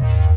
hope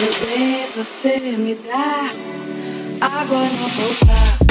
Bebê, você me dá água não voltar.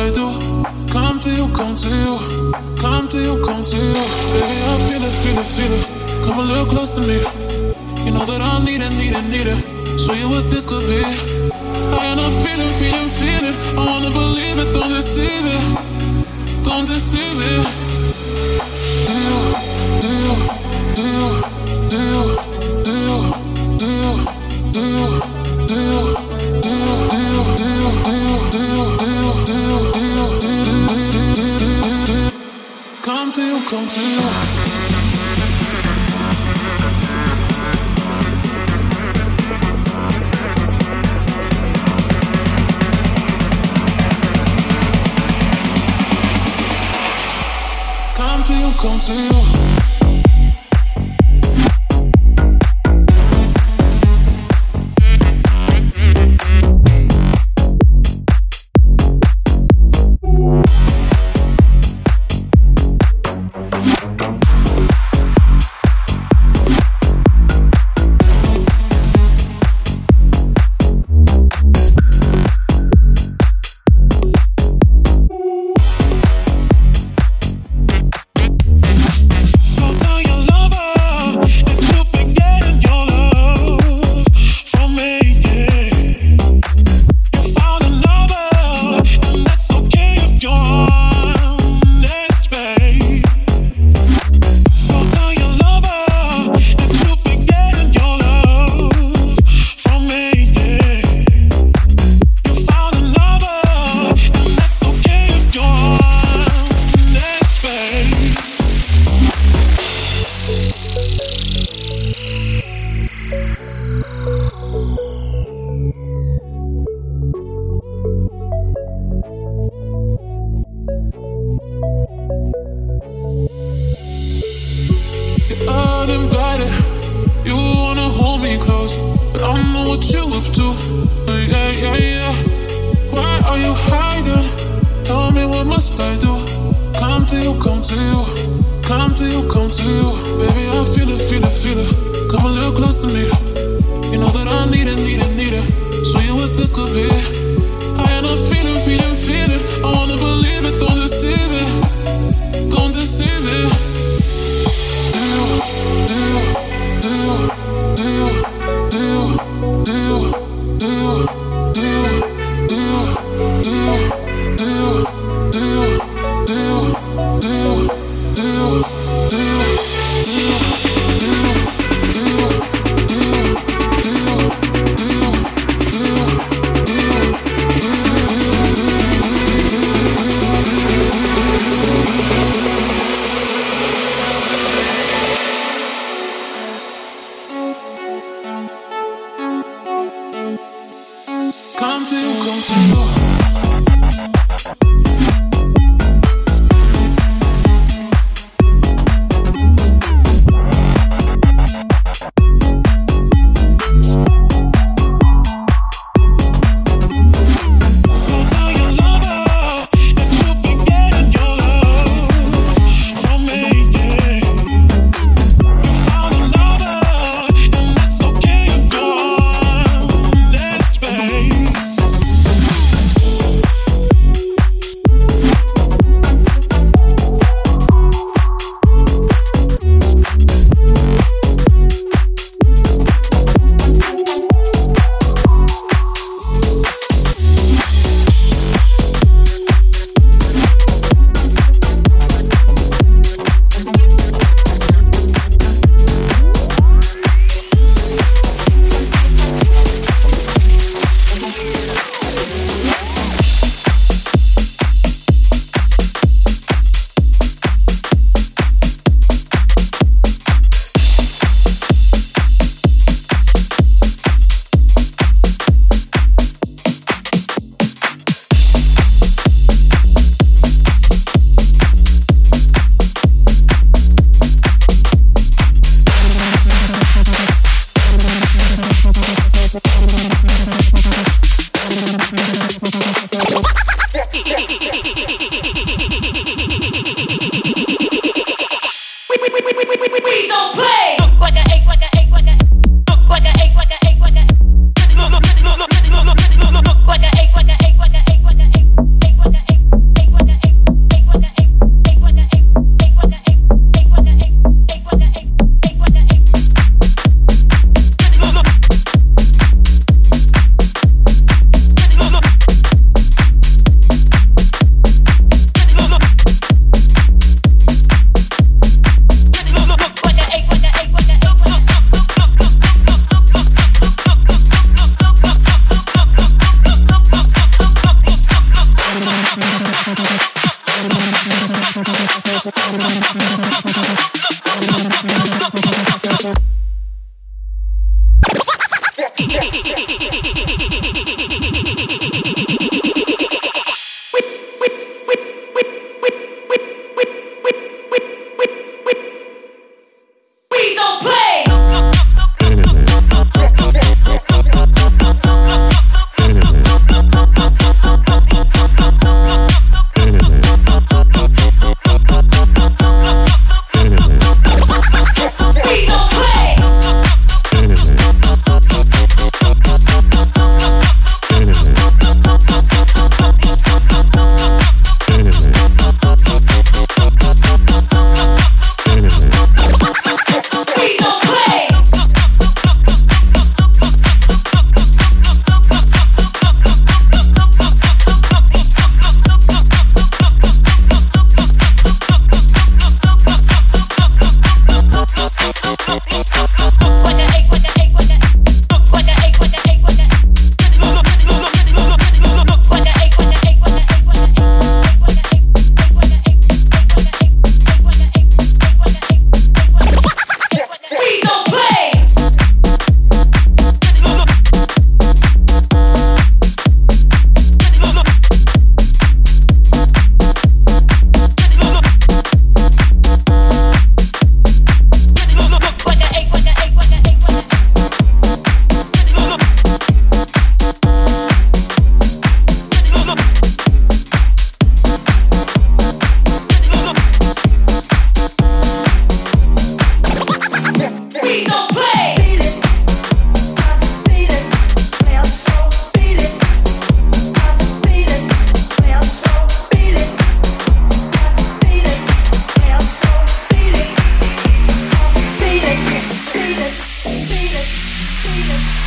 I do. Come to you, come to you, come to you, come to you. Baby, I feel it, feel it, feel it. Come a little close to me. You know that I need it, need it, need it. Show you what this could be. I am feeling, feeling, feeling. I wanna believe it, don't deceive it, don't deceive it. Do you, do you, do you?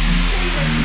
David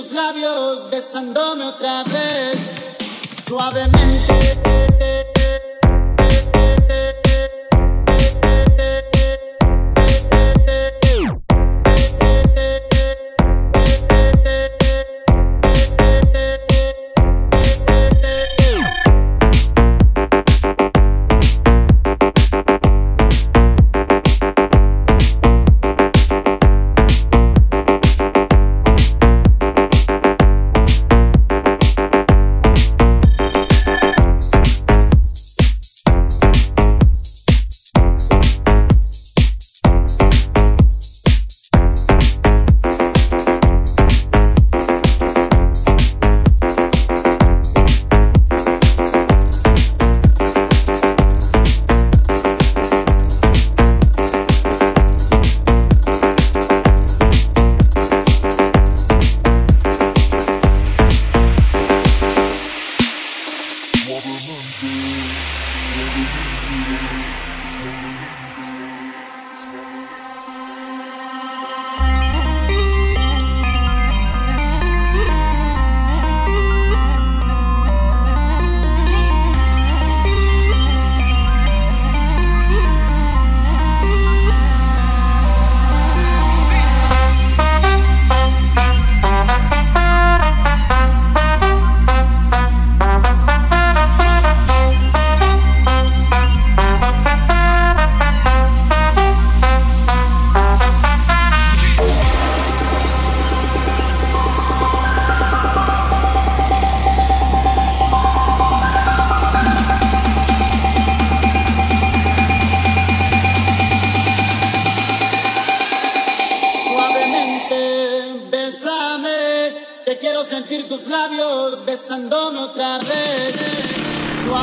tus labios besándome otra vez, suavemente.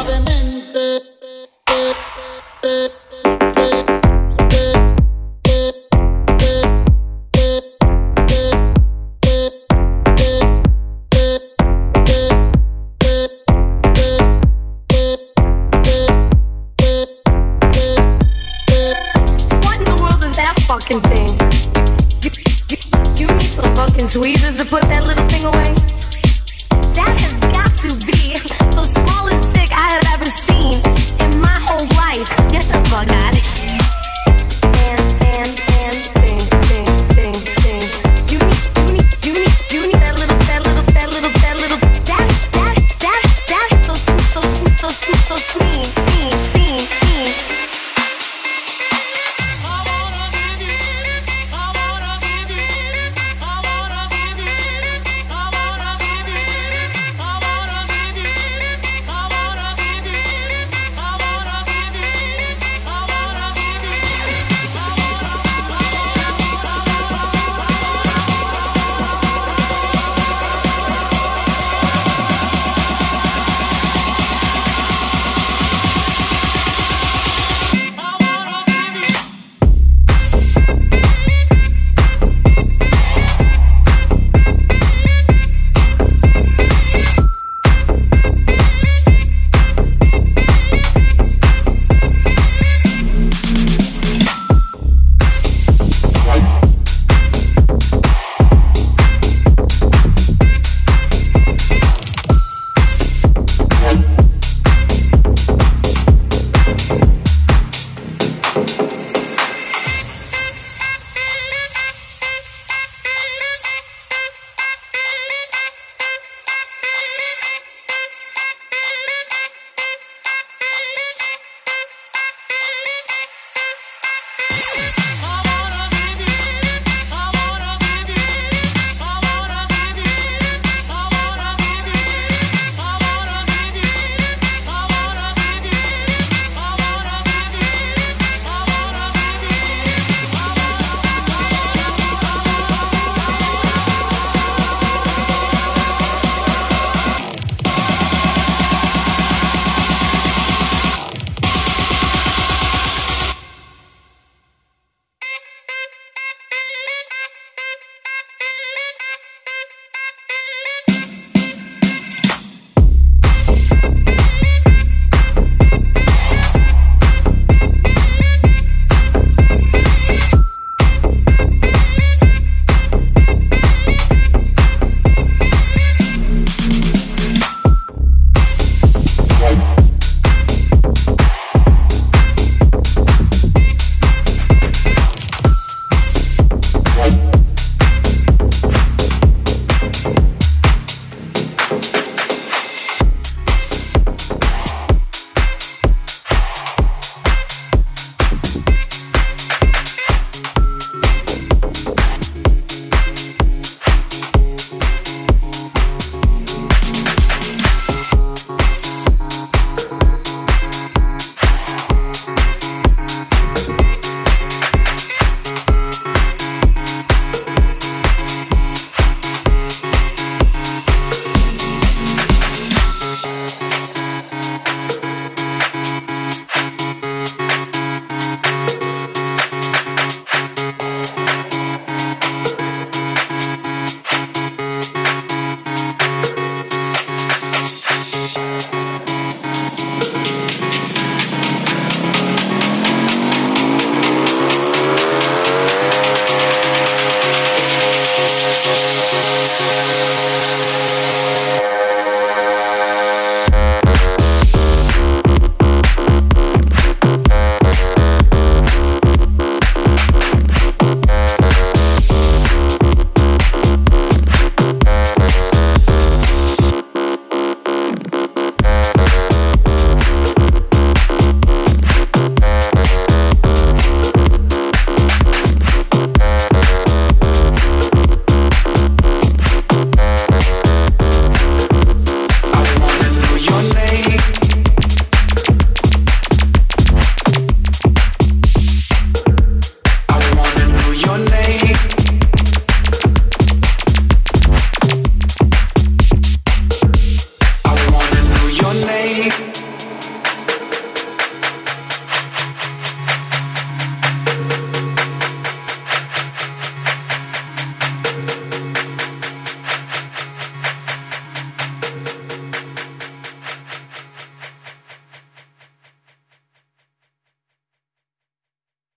Fucking